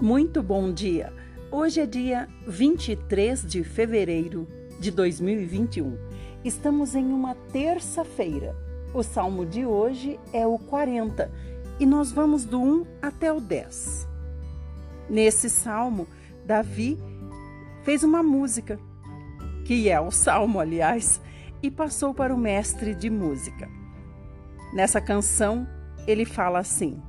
Muito bom dia! Hoje é dia 23 de fevereiro de 2021. Estamos em uma terça-feira. O salmo de hoje é o 40 e nós vamos do 1 até o 10. Nesse salmo, Davi fez uma música, que é o salmo, aliás, e passou para o mestre de música. Nessa canção, ele fala assim: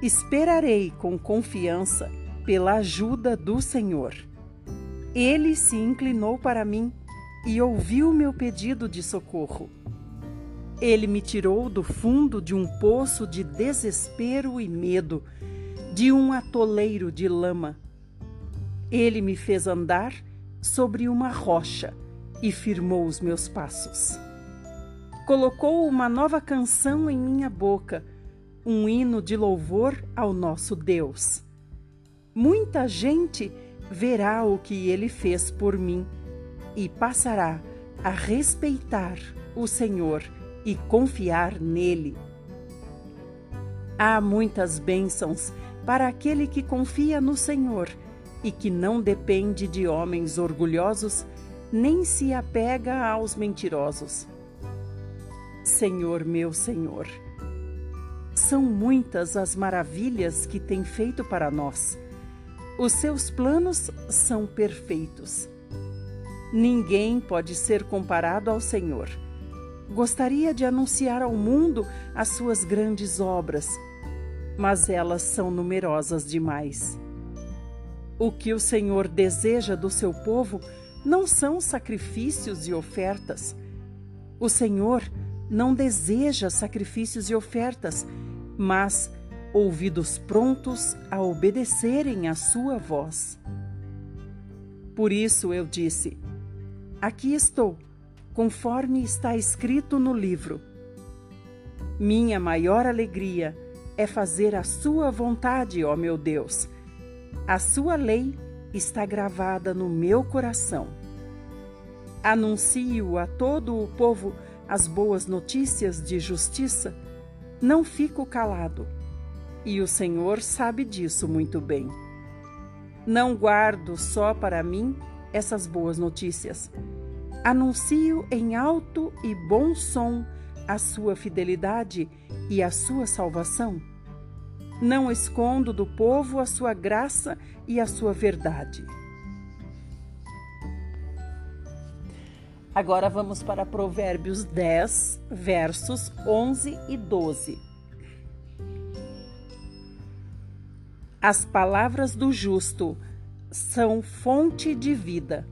Esperarei com confiança pela ajuda do Senhor. Ele se inclinou para mim e ouviu meu pedido de socorro. Ele me tirou do fundo de um poço de desespero e medo, de um atoleiro de lama. Ele me fez andar sobre uma rocha e firmou os meus passos. Colocou uma nova canção em minha boca um hino de louvor ao nosso Deus. Muita gente verá o que ele fez por mim e passará a respeitar o Senhor e confiar nele. Há muitas bênçãos para aquele que confia no Senhor e que não depende de homens orgulhosos, nem se apega aos mentirosos. Senhor meu Senhor, são muitas as maravilhas que tem feito para nós. Os seus planos são perfeitos. Ninguém pode ser comparado ao Senhor. Gostaria de anunciar ao mundo as suas grandes obras, mas elas são numerosas demais. O que o Senhor deseja do seu povo não são sacrifícios e ofertas. O Senhor não deseja sacrifícios e ofertas, mas ouvidos prontos a obedecerem à sua voz. Por isso eu disse: Aqui estou, conforme está escrito no livro. Minha maior alegria é fazer a sua vontade, ó meu Deus. A sua lei está gravada no meu coração. Anuncio a todo o povo as boas notícias de justiça não fico calado. E o Senhor sabe disso muito bem. Não guardo só para mim essas boas notícias. Anuncio em alto e bom som a sua fidelidade e a sua salvação. Não escondo do povo a sua graça e a sua verdade. Agora vamos para Provérbios 10, versos 11 e 12. As palavras do justo são fonte de vida,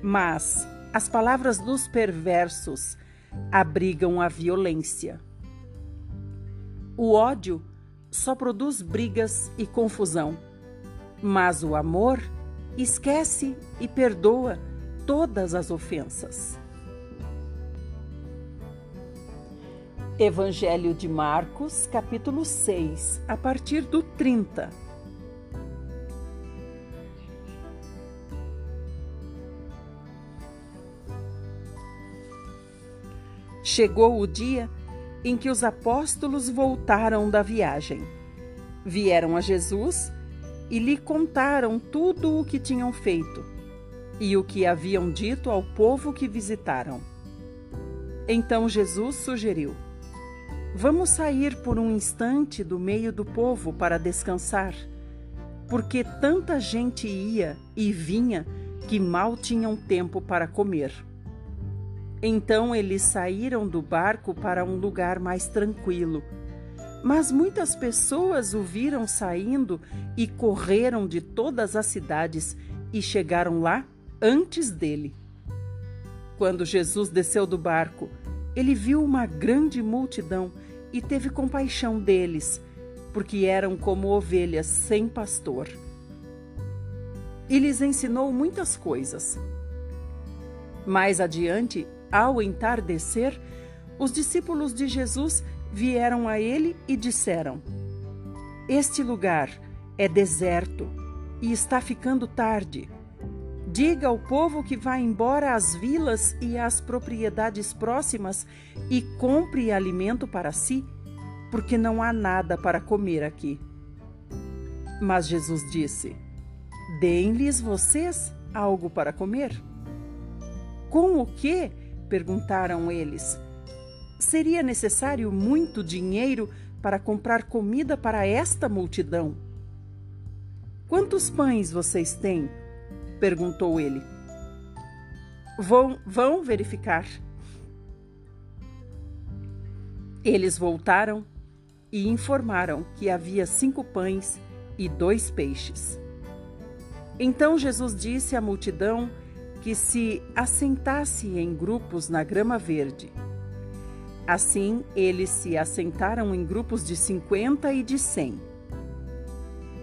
mas as palavras dos perversos abrigam a violência. O ódio só produz brigas e confusão, mas o amor esquece e perdoa todas as ofensas. Evangelho de Marcos, capítulo 6, a partir do 30. Chegou o dia em que os apóstolos voltaram da viagem. Vieram a Jesus e lhe contaram tudo o que tinham feito e o que haviam dito ao povo que visitaram. Então Jesus sugeriu: Vamos sair por um instante do meio do povo para descansar, porque tanta gente ia e vinha que mal tinham tempo para comer. Então eles saíram do barco para um lugar mais tranquilo. Mas muitas pessoas o viram saindo e correram de todas as cidades e chegaram lá antes dele. Quando Jesus desceu do barco, ele viu uma grande multidão e teve compaixão deles, porque eram como ovelhas sem pastor. E lhes ensinou muitas coisas. Mais adiante, ao entardecer, os discípulos de Jesus vieram a ele e disseram: Este lugar é deserto e está ficando tarde. Diga ao povo que vá embora às vilas e às propriedades próximas e compre alimento para si, porque não há nada para comer aqui. Mas Jesus disse: Deem-lhes vocês algo para comer. Com o que? perguntaram eles. Seria necessário muito dinheiro para comprar comida para esta multidão. Quantos pães vocês têm? Perguntou ele. Vão, vão verificar. Eles voltaram e informaram que havia cinco pães e dois peixes. Então Jesus disse à multidão que se assentasse em grupos na grama verde. Assim, eles se assentaram em grupos de cinquenta e de cem.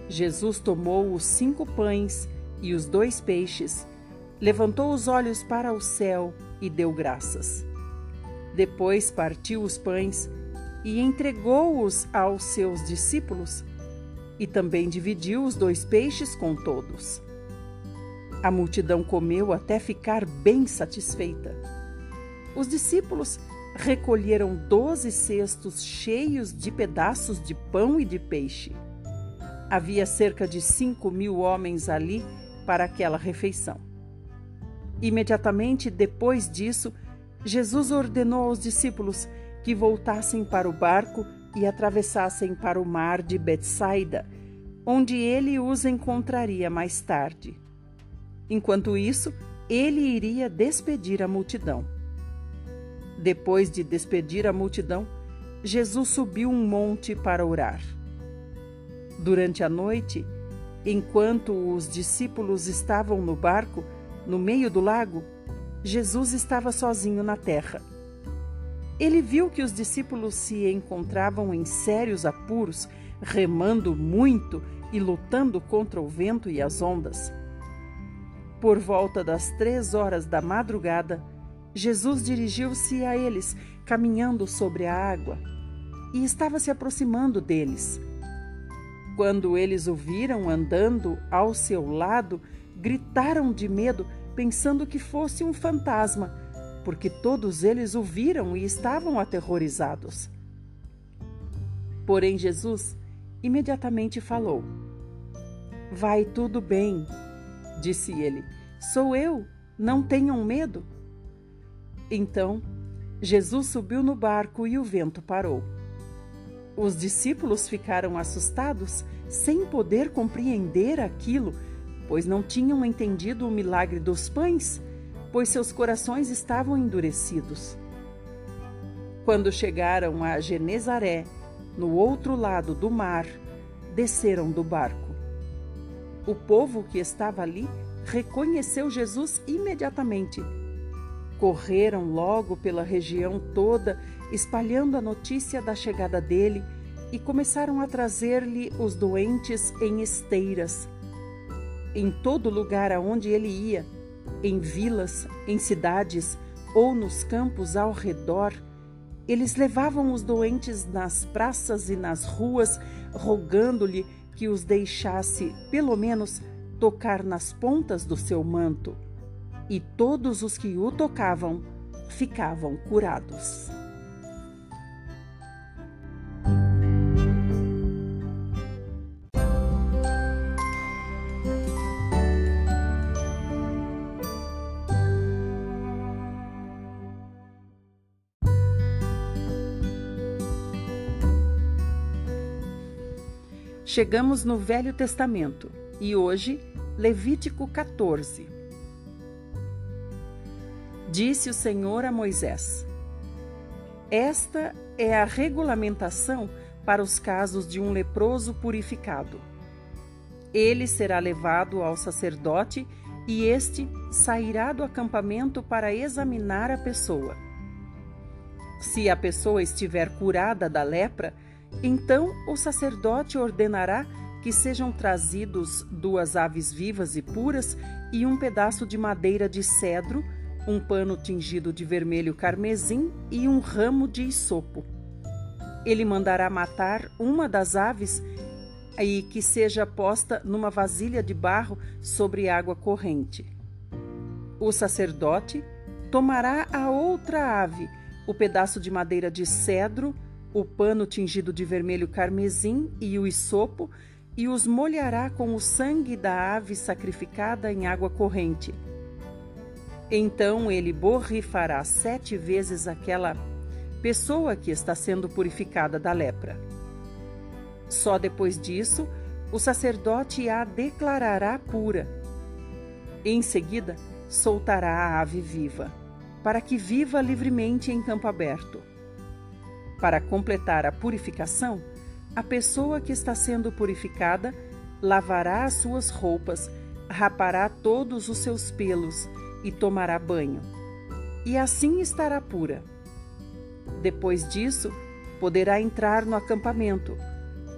Jesus tomou os cinco pães e os dois peixes, levantou os olhos para o céu e deu graças. Depois partiu os pães e entregou-os aos seus discípulos, e também dividiu os dois peixes com todos. A multidão comeu até ficar bem satisfeita. Os discípulos recolheram doze cestos cheios de pedaços de pão e de peixe. Havia cerca de cinco mil homens ali para aquela refeição. Imediatamente depois disso, Jesus ordenou aos discípulos que voltassem para o barco e atravessassem para o mar de Betsaida, onde ele os encontraria mais tarde. Enquanto isso, ele iria despedir a multidão. Depois de despedir a multidão, Jesus subiu um monte para orar. Durante a noite, enquanto os discípulos estavam no barco, no meio do lago, Jesus estava sozinho na terra. Ele viu que os discípulos se encontravam em sérios apuros, remando muito e lutando contra o vento e as ondas. Por volta das três horas da madrugada, Jesus dirigiu-se a eles, caminhando sobre a água, e estava se aproximando deles. Quando eles o viram andando ao seu lado, gritaram de medo, pensando que fosse um fantasma, porque todos eles o viram e estavam aterrorizados. Porém, Jesus imediatamente falou: Vai tudo bem, disse ele. Sou eu, não tenham medo. Então, Jesus subiu no barco e o vento parou. Os discípulos ficaram assustados, sem poder compreender aquilo, pois não tinham entendido o milagre dos pães, pois seus corações estavam endurecidos. Quando chegaram a Genezaré, no outro lado do mar, desceram do barco. O povo que estava ali reconheceu Jesus imediatamente. Correram logo pela região toda, espalhando a notícia da chegada dele e começaram a trazer-lhe os doentes em esteiras. Em todo lugar aonde ele ia, em vilas, em cidades ou nos campos ao redor, eles levavam os doentes nas praças e nas ruas, rogando-lhe que os deixasse, pelo menos, tocar nas pontas do seu manto. E todos os que o tocavam ficavam curados. Chegamos no Velho Testamento e hoje, Levítico 14. Disse o Senhor a Moisés: Esta é a regulamentação para os casos de um leproso purificado. Ele será levado ao sacerdote e este sairá do acampamento para examinar a pessoa. Se a pessoa estiver curada da lepra, então o sacerdote ordenará que sejam trazidos duas aves vivas e puras e um pedaço de madeira de cedro, um pano tingido de vermelho carmesim e um ramo de isopo. Ele mandará matar uma das aves e que seja posta numa vasilha de barro sobre água corrente. O sacerdote tomará a outra ave, o pedaço de madeira de cedro, o pano tingido de vermelho carmesim e o isopo, e os molhará com o sangue da ave sacrificada em água corrente. Então ele borrifará sete vezes aquela pessoa que está sendo purificada da lepra. Só depois disso, o sacerdote a declarará pura. Em seguida, soltará a ave viva, para que viva livremente em campo aberto. Para completar a purificação, a pessoa que está sendo purificada lavará as suas roupas, rapará todos os seus pelos e tomará banho. E assim estará pura. Depois disso, poderá entrar no acampamento,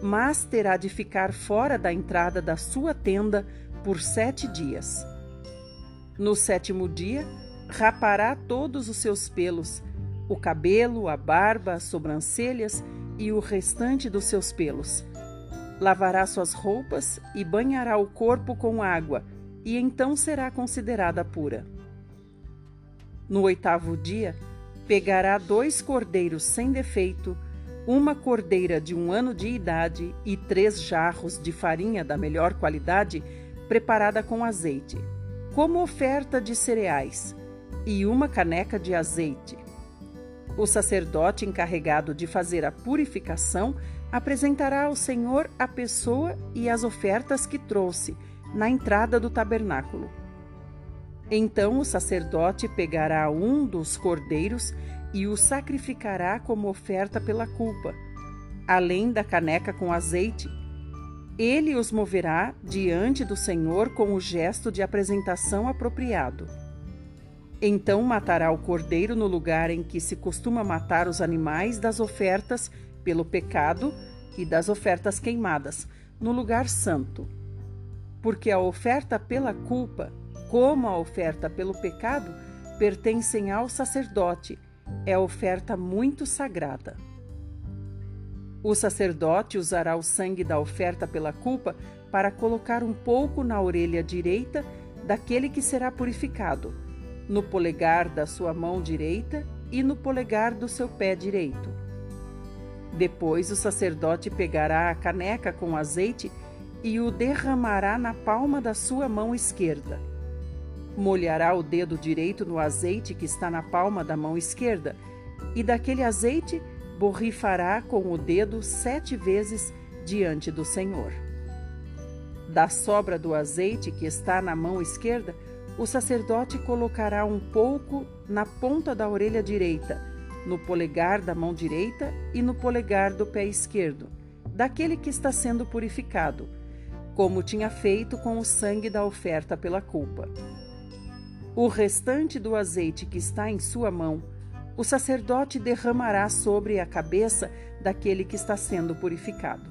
mas terá de ficar fora da entrada da sua tenda por sete dias. No sétimo dia, rapará todos os seus pelos, o cabelo, a barba, as sobrancelhas e o restante dos seus pelos. Lavará suas roupas e banhará o corpo com água, e então será considerada pura. No oitavo dia, pegará dois cordeiros sem defeito, uma cordeira de um ano de idade e três jarros de farinha da melhor qualidade, preparada com azeite, como oferta de cereais, e uma caneca de azeite o sacerdote encarregado de fazer a purificação apresentará ao Senhor a pessoa e as ofertas que trouxe na entrada do tabernáculo. Então o sacerdote pegará um dos cordeiros e o sacrificará como oferta pela culpa, além da caneca com azeite. Ele os moverá diante do Senhor com o gesto de apresentação apropriado. Então matará o cordeiro no lugar em que se costuma matar os animais das ofertas pelo pecado e das ofertas queimadas, no lugar santo. Porque a oferta pela culpa, como a oferta pelo pecado, pertencem ao sacerdote, é oferta muito sagrada. O sacerdote usará o sangue da oferta pela culpa para colocar um pouco na orelha direita daquele que será purificado no polegar da sua mão direita e no polegar do seu pé direito. Depois o sacerdote pegará a caneca com azeite e o derramará na palma da sua mão esquerda. Molhará o dedo direito no azeite que está na palma da mão esquerda, e daquele azeite borrifará com o dedo sete vezes diante do Senhor. Da sobra do azeite que está na mão esquerda, o sacerdote colocará um pouco na ponta da orelha direita, no polegar da mão direita e no polegar do pé esquerdo, daquele que está sendo purificado, como tinha feito com o sangue da oferta pela culpa. O restante do azeite que está em sua mão, o sacerdote derramará sobre a cabeça daquele que está sendo purificado.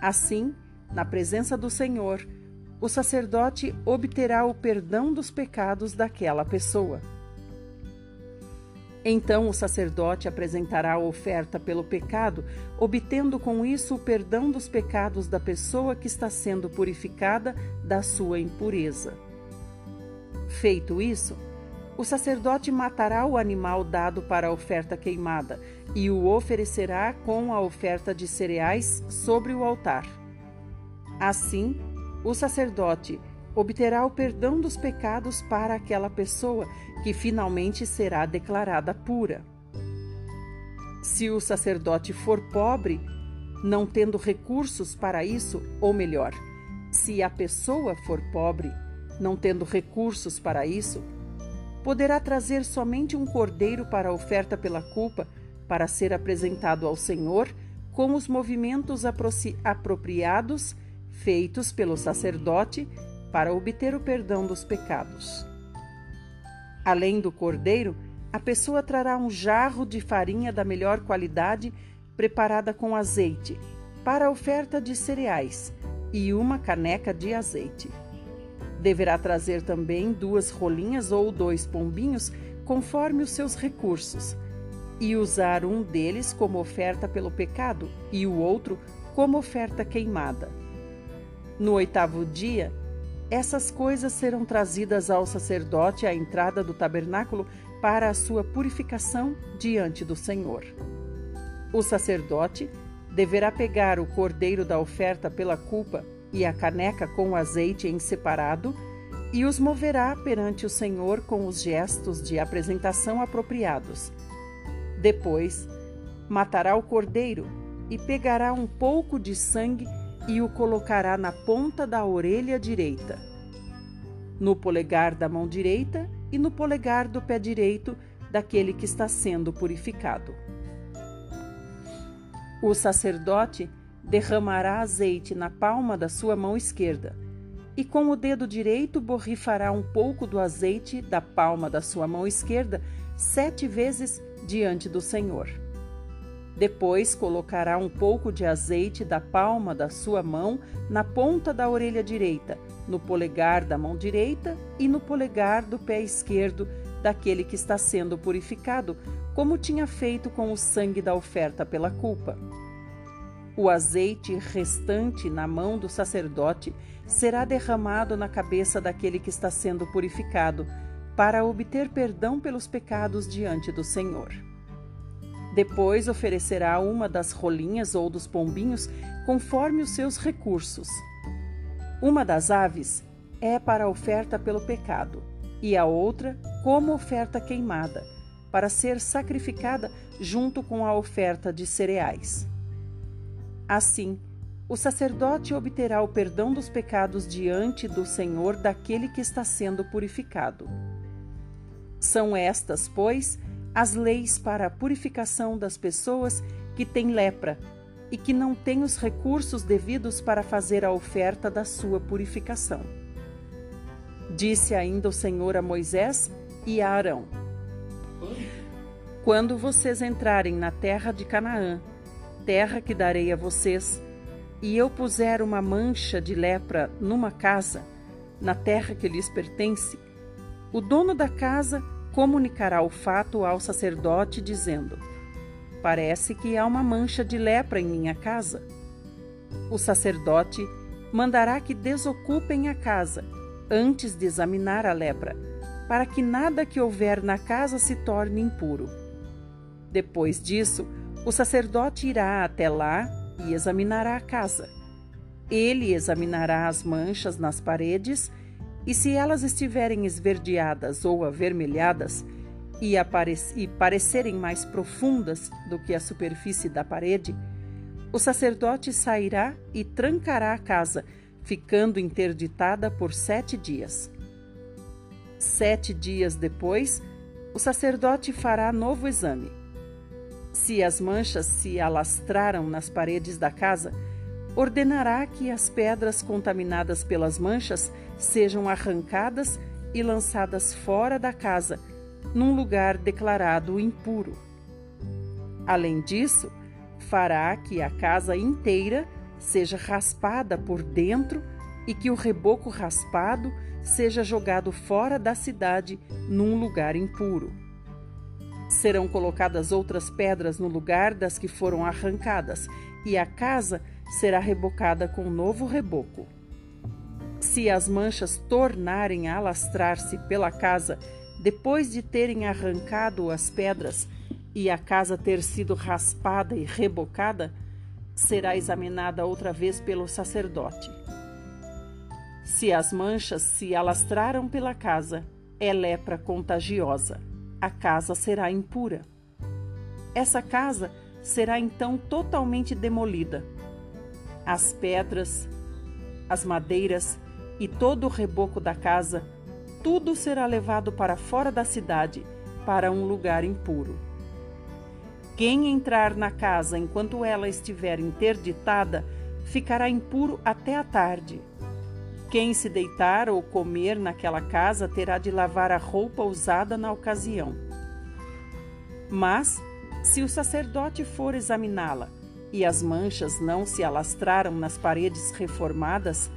Assim, na presença do Senhor, o sacerdote obterá o perdão dos pecados daquela pessoa. Então o sacerdote apresentará a oferta pelo pecado, obtendo com isso o perdão dos pecados da pessoa que está sendo purificada da sua impureza. Feito isso, o sacerdote matará o animal dado para a oferta queimada e o oferecerá com a oferta de cereais sobre o altar. Assim, o sacerdote obterá o perdão dos pecados para aquela pessoa que finalmente será declarada pura. Se o sacerdote for pobre, não tendo recursos para isso, ou melhor, se a pessoa for pobre, não tendo recursos para isso, poderá trazer somente um cordeiro para a oferta pela culpa, para ser apresentado ao Senhor com os movimentos apropriados feitos pelo sacerdote para obter o perdão dos pecados. Além do cordeiro, a pessoa trará um jarro de farinha da melhor qualidade preparada com azeite para a oferta de cereais e uma caneca de azeite. Deverá trazer também duas rolinhas ou dois pombinhos, conforme os seus recursos, e usar um deles como oferta pelo pecado e o outro como oferta queimada. No oitavo dia, essas coisas serão trazidas ao sacerdote à entrada do tabernáculo para a sua purificação diante do Senhor. O sacerdote deverá pegar o cordeiro da oferta pela culpa e a caneca com o azeite em separado e os moverá perante o Senhor com os gestos de apresentação apropriados. Depois, matará o cordeiro e pegará um pouco de sangue e o colocará na ponta da orelha direita, no polegar da mão direita e no polegar do pé direito daquele que está sendo purificado. O sacerdote derramará azeite na palma da sua mão esquerda e com o dedo direito borrifará um pouco do azeite da palma da sua mão esquerda sete vezes diante do Senhor. Depois colocará um pouco de azeite da palma da sua mão na ponta da orelha direita, no polegar da mão direita e no polegar do pé esquerdo daquele que está sendo purificado, como tinha feito com o sangue da oferta pela culpa. O azeite restante na mão do sacerdote será derramado na cabeça daquele que está sendo purificado, para obter perdão pelos pecados diante do Senhor. Depois oferecerá uma das rolinhas ou dos pombinhos conforme os seus recursos. Uma das aves é para oferta pelo pecado, e a outra como oferta queimada, para ser sacrificada junto com a oferta de cereais. Assim, o sacerdote obterá o perdão dos pecados diante do Senhor daquele que está sendo purificado. São estas, pois, as leis para a purificação das pessoas que têm lepra e que não têm os recursos devidos para fazer a oferta da sua purificação. Disse ainda o Senhor a Moisés e a Arão: Quando vocês entrarem na terra de Canaã, terra que darei a vocês, e eu puser uma mancha de lepra numa casa, na terra que lhes pertence, o dono da casa comunicará o fato ao sacerdote, dizendo: Parece que há uma mancha de lepra em minha casa. O sacerdote mandará que desocupem a casa antes de examinar a lepra, para que nada que houver na casa se torne impuro. Depois disso, o sacerdote irá até lá e examinará a casa. Ele examinará as manchas nas paredes e se elas estiverem esverdeadas ou avermelhadas e, e parecerem mais profundas do que a superfície da parede, o sacerdote sairá e trancará a casa, ficando interditada por sete dias. Sete dias depois, o sacerdote fará novo exame. Se as manchas se alastraram nas paredes da casa, ordenará que as pedras contaminadas pelas manchas sejam arrancadas e lançadas fora da casa, num lugar declarado impuro. Além disso, fará que a casa inteira seja raspada por dentro e que o reboco raspado seja jogado fora da cidade num lugar impuro. Serão colocadas outras pedras no lugar das que foram arrancadas, e a casa será rebocada com novo reboco. Se as manchas tornarem a alastrar-se pela casa depois de terem arrancado as pedras e a casa ter sido raspada e rebocada, será examinada outra vez pelo sacerdote. Se as manchas se alastraram pela casa, é lepra contagiosa. A casa será impura. Essa casa será então totalmente demolida as pedras, as madeiras e todo o reboco da casa, tudo será levado para fora da cidade, para um lugar impuro. Quem entrar na casa enquanto ela estiver interditada, ficará impuro até a tarde. Quem se deitar ou comer naquela casa terá de lavar a roupa usada na ocasião. Mas, se o sacerdote for examiná-la e as manchas não se alastraram nas paredes reformadas,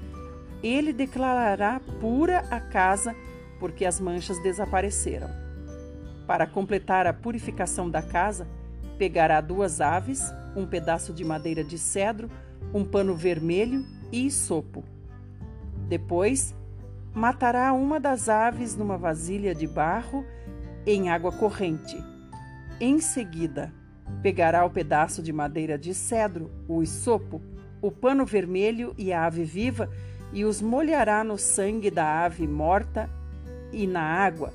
ele declarará pura a casa, porque as manchas desapareceram. Para completar a purificação da casa, pegará duas aves, um pedaço de madeira de cedro, um pano vermelho e sopo. Depois, matará uma das aves numa vasilha de barro em água corrente. Em seguida, Pegará o pedaço de madeira de cedro, o isopo, o pano vermelho e a ave viva, e os molhará no sangue da ave morta e na água,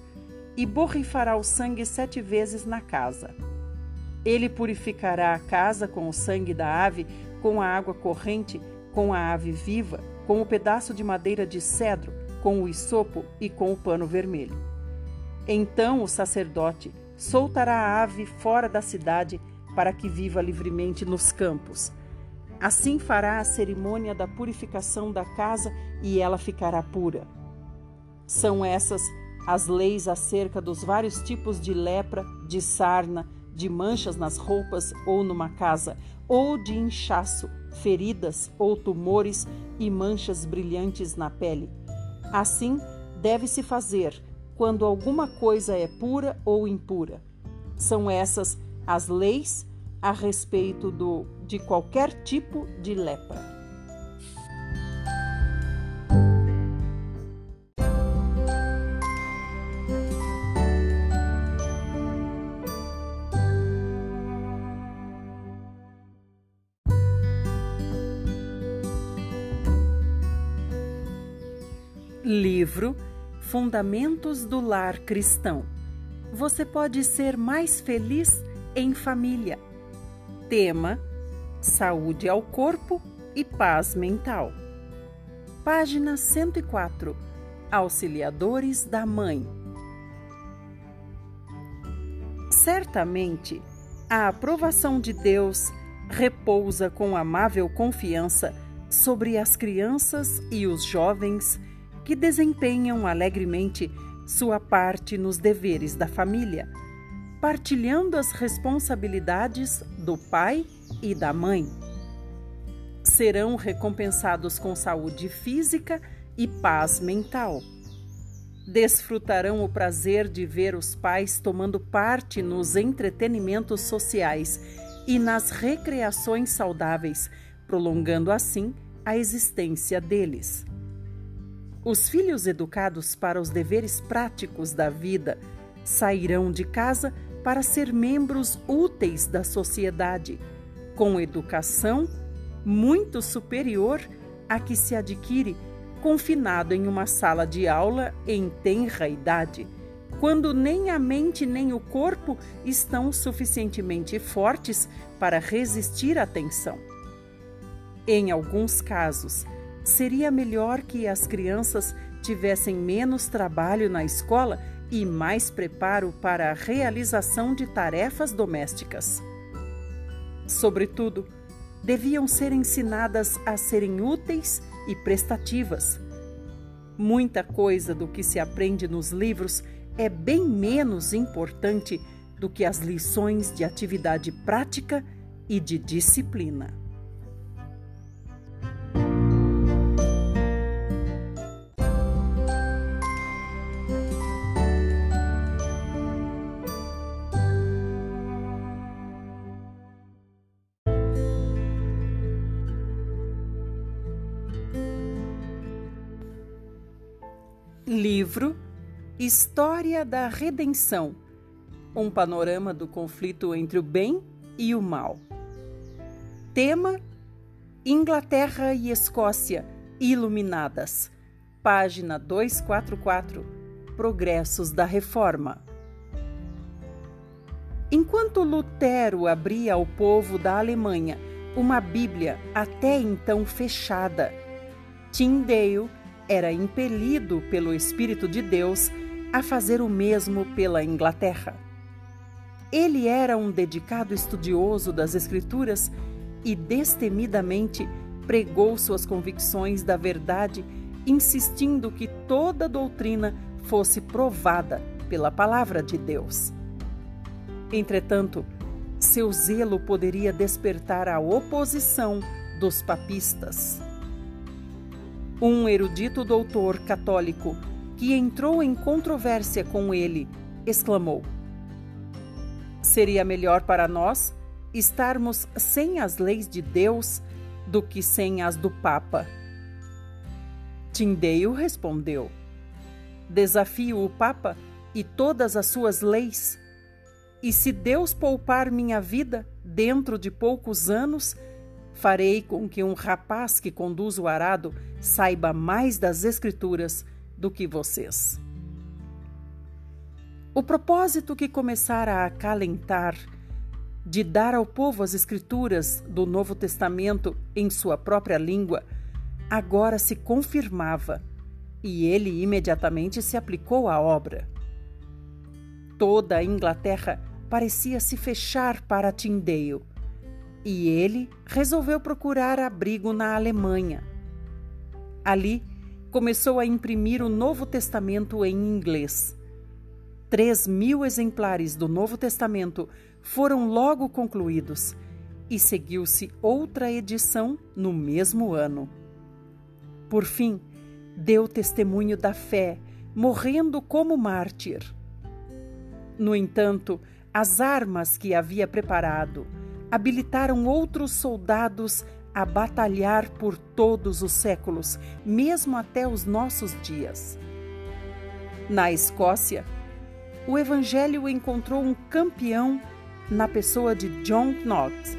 e borrifará o sangue sete vezes na casa. Ele purificará a casa com o sangue da ave, com a água corrente, com a ave viva, com o pedaço de madeira de cedro, com o isopo e com o pano vermelho. Então o sacerdote soltará a ave fora da cidade para que viva livremente nos campos. Assim fará a cerimônia da purificação da casa e ela ficará pura. São essas as leis acerca dos vários tipos de lepra, de sarna, de manchas nas roupas ou numa casa, ou de inchaço, feridas ou tumores e manchas brilhantes na pele. Assim deve-se fazer quando alguma coisa é pura ou impura. São essas as leis a respeito do, de qualquer tipo de lepra. Fundamentos do Lar Cristão. Você pode ser mais feliz em família. Tema: Saúde ao corpo e paz mental. Página 104. Auxiliadores da Mãe. Certamente, a aprovação de Deus repousa com amável confiança sobre as crianças e os jovens que desempenham alegremente sua parte nos deveres da família partilhando as responsabilidades do pai e da mãe. Serão recompensados com saúde física e paz mental. Desfrutarão o prazer de ver os pais tomando parte nos entretenimentos sociais e nas recreações saudáveis, prolongando assim a existência deles. Os filhos educados para os deveres práticos da vida sairão de casa para ser membros úteis da sociedade, com educação muito superior à que se adquire confinado em uma sala de aula em tenra idade, quando nem a mente nem o corpo estão suficientemente fortes para resistir à tensão. Em alguns casos, seria melhor que as crianças tivessem menos trabalho na escola e mais preparo para a realização de tarefas domésticas. Sobretudo, deviam ser ensinadas a serem úteis e prestativas. Muita coisa do que se aprende nos livros é bem menos importante do que as lições de atividade prática e de disciplina. Livro História da Redenção um panorama do conflito entre o bem e o mal. Tema: Inglaterra e Escócia iluminadas. Página 244. Progressos da Reforma. Enquanto Lutero abria ao povo da Alemanha uma Bíblia até então fechada, Tyndale era impelido pelo Espírito de Deus a fazer o mesmo pela Inglaterra. Ele era um dedicado estudioso das Escrituras e destemidamente pregou suas convicções da verdade, insistindo que toda doutrina fosse provada pela palavra de Deus. Entretanto, seu zelo poderia despertar a oposição dos papistas. Um erudito doutor católico que entrou em controvérsia com ele exclamou: Seria melhor para nós estarmos sem as leis de Deus do que sem as do Papa. Tyndale respondeu: Desafio o Papa e todas as suas leis. E se Deus poupar minha vida, dentro de poucos anos, farei com que um rapaz que conduz o arado saiba mais das Escrituras do que vocês. O propósito que começara a acalentar de dar ao povo as Escrituras do Novo Testamento em sua própria língua agora se confirmava e ele imediatamente se aplicou à obra. Toda a Inglaterra parecia se fechar para Tyndale e ele resolveu procurar abrigo na Alemanha. Ali, começou a imprimir o Novo Testamento em inglês. Três mil exemplares do Novo Testamento foram logo concluídos e seguiu-se outra edição no mesmo ano. Por fim, deu testemunho da fé, morrendo como mártir. No entanto, as armas que havia preparado habilitaram outros soldados a batalhar por todos os séculos, mesmo até os nossos dias. Na Escócia, o Evangelho encontrou um campeão na pessoa de John Knox.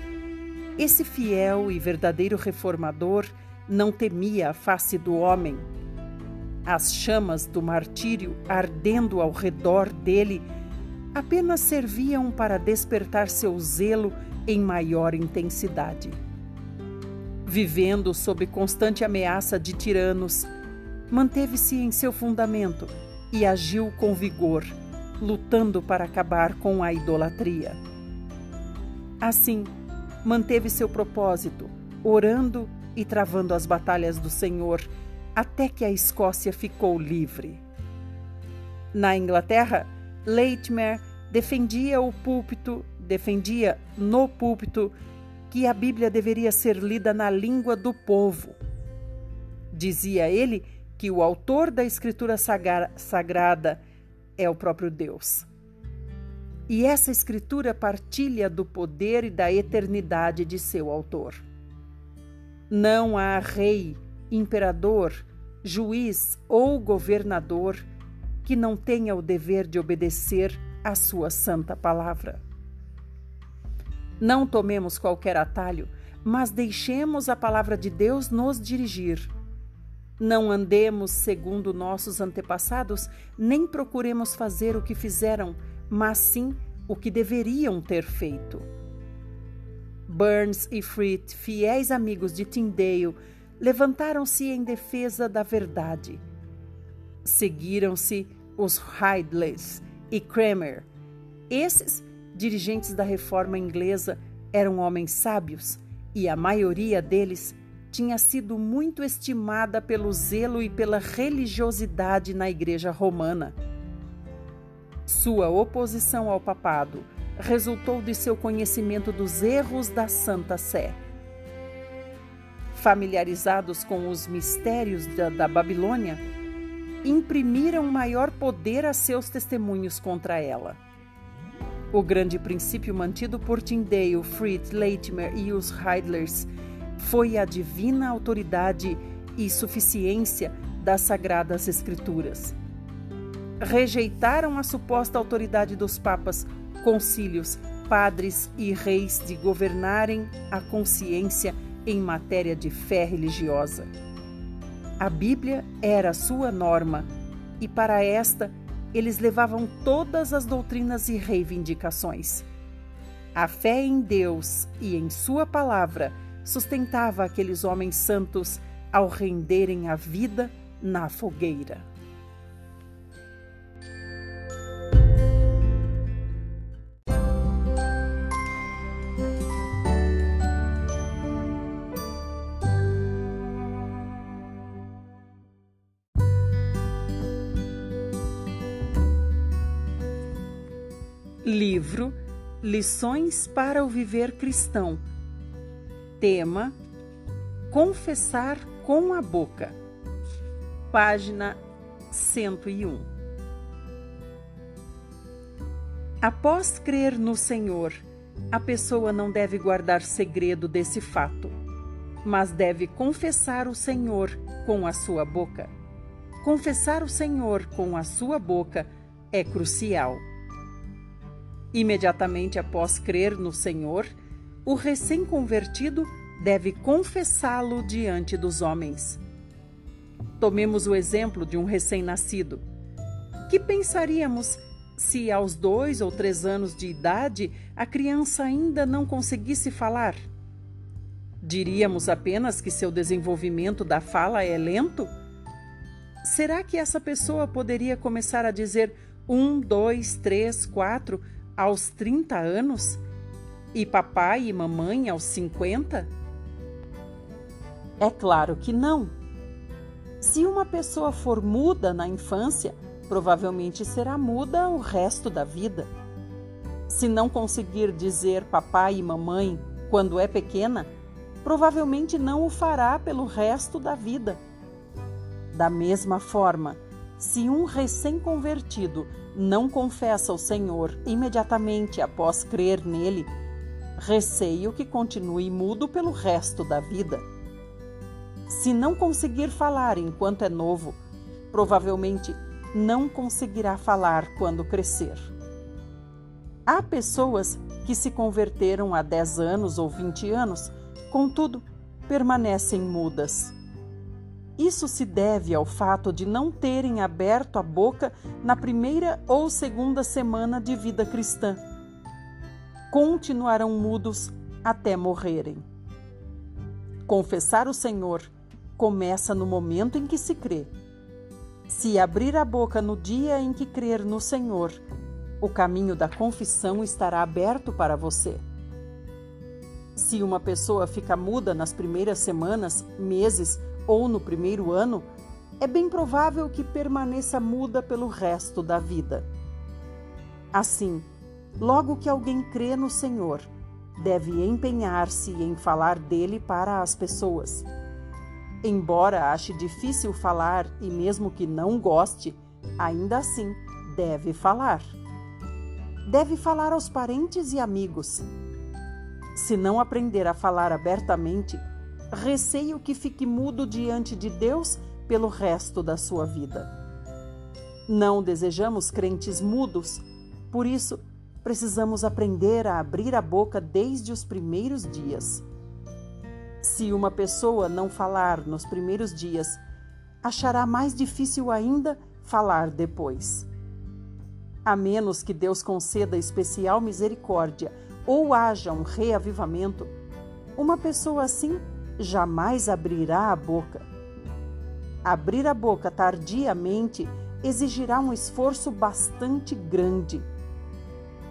Esse fiel e verdadeiro reformador não temia a face do homem. As chamas do martírio ardendo ao redor dele apenas serviam para despertar seu zelo em maior intensidade. Vivendo sob constante ameaça de tiranos, manteve-se em seu fundamento e agiu com vigor, lutando para acabar com a idolatria. Assim, manteve seu propósito, orando e travando as batalhas do Senhor, até que a Escócia ficou livre. Na Inglaterra, Leitmer defendia o púlpito, defendia no púlpito que a Bíblia deveria ser lida na língua do povo. Dizia ele que o autor da escritura sagrada é o próprio Deus. E essa escritura partilha do poder e da eternidade de seu autor. Não há rei, imperador, juiz ou governador que não tenha o dever de obedecer à sua santa palavra. Não tomemos qualquer atalho, mas deixemos a palavra de Deus nos dirigir. Não andemos segundo nossos antepassados, nem procuremos fazer o que fizeram mas sim o que deveriam ter feito. Burns e Frit, fiéis amigos de Tyndale, levantaram-se em defesa da verdade. Seguiram-se os Ridleys e Kramer. Esses, dirigentes da reforma inglesa, eram homens sábios e a maioria deles tinha sido muito estimada pelo zelo e pela religiosidade na Igreja Romana. Sua oposição ao papado resultou de seu conhecimento dos erros da Santa Sé. Familiarizados com os mistérios da, da Babilônia, imprimiram maior poder a seus testemunhos contra ela. O grande princípio mantido por Tyndale, Fritz, Latimer e os Heidlers foi a divina autoridade e suficiência das Sagradas Escrituras rejeitaram a suposta autoridade dos papas, concílios, padres e reis de governarem a consciência em matéria de fé religiosa. A Bíblia era sua norma e, para esta, eles levavam todas as doutrinas e reivindicações. A fé em Deus e em Sua palavra sustentava aqueles homens santos ao renderem a vida na fogueira. Livro Lições para o Viver Cristão. Tema: Confessar com a boca. Página 101. Após crer no Senhor, a pessoa não deve guardar segredo desse fato, mas deve confessar o Senhor com a sua boca. Confessar o Senhor com a sua boca é crucial. Imediatamente após crer no Senhor, o recém-convertido deve confessá-lo diante dos homens. Tomemos o exemplo de um recém-nascido. Que pensaríamos se aos dois ou três anos de idade a criança ainda não conseguisse falar? Diríamos apenas que seu desenvolvimento da fala é lento? Será que essa pessoa poderia começar a dizer um, dois, três, quatro aos 30 anos? E papai e mamãe aos 50? É claro que não. Se uma pessoa for muda na infância, provavelmente será muda o resto da vida. Se não conseguir dizer papai e mamãe quando é pequena, provavelmente não o fará pelo resto da vida. Da mesma forma, se um recém-convertido não confessa o Senhor imediatamente após crer nele, receio que continue mudo pelo resto da vida. Se não conseguir falar enquanto é novo, provavelmente não conseguirá falar quando crescer. Há pessoas que se converteram há 10 anos ou 20 anos, contudo, permanecem mudas. Isso se deve ao fato de não terem aberto a boca na primeira ou segunda semana de vida cristã. Continuarão mudos até morrerem. Confessar o Senhor começa no momento em que se crê. Se abrir a boca no dia em que crer no Senhor, o caminho da confissão estará aberto para você. Se uma pessoa fica muda nas primeiras semanas, meses ou no primeiro ano, é bem provável que permaneça muda pelo resto da vida. Assim, logo que alguém crê no Senhor, deve empenhar-se em falar dele para as pessoas Embora ache difícil falar e mesmo que não goste, ainda assim deve falar. Deve falar aos parentes e amigos. Se não aprender a falar abertamente, receio que fique mudo diante de Deus pelo resto da sua vida. Não desejamos crentes mudos, por isso precisamos aprender a abrir a boca desde os primeiros dias. Se uma pessoa não falar nos primeiros dias, achará mais difícil ainda falar depois. A menos que Deus conceda especial misericórdia ou haja um reavivamento, uma pessoa assim jamais abrirá a boca. Abrir a boca tardiamente exigirá um esforço bastante grande.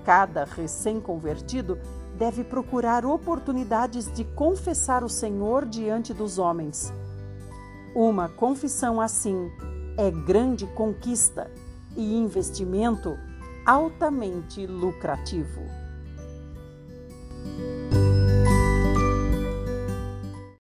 Cada recém-convertido deve procurar oportunidades de confessar o Senhor diante dos homens. Uma confissão assim é grande conquista e investimento altamente lucrativo.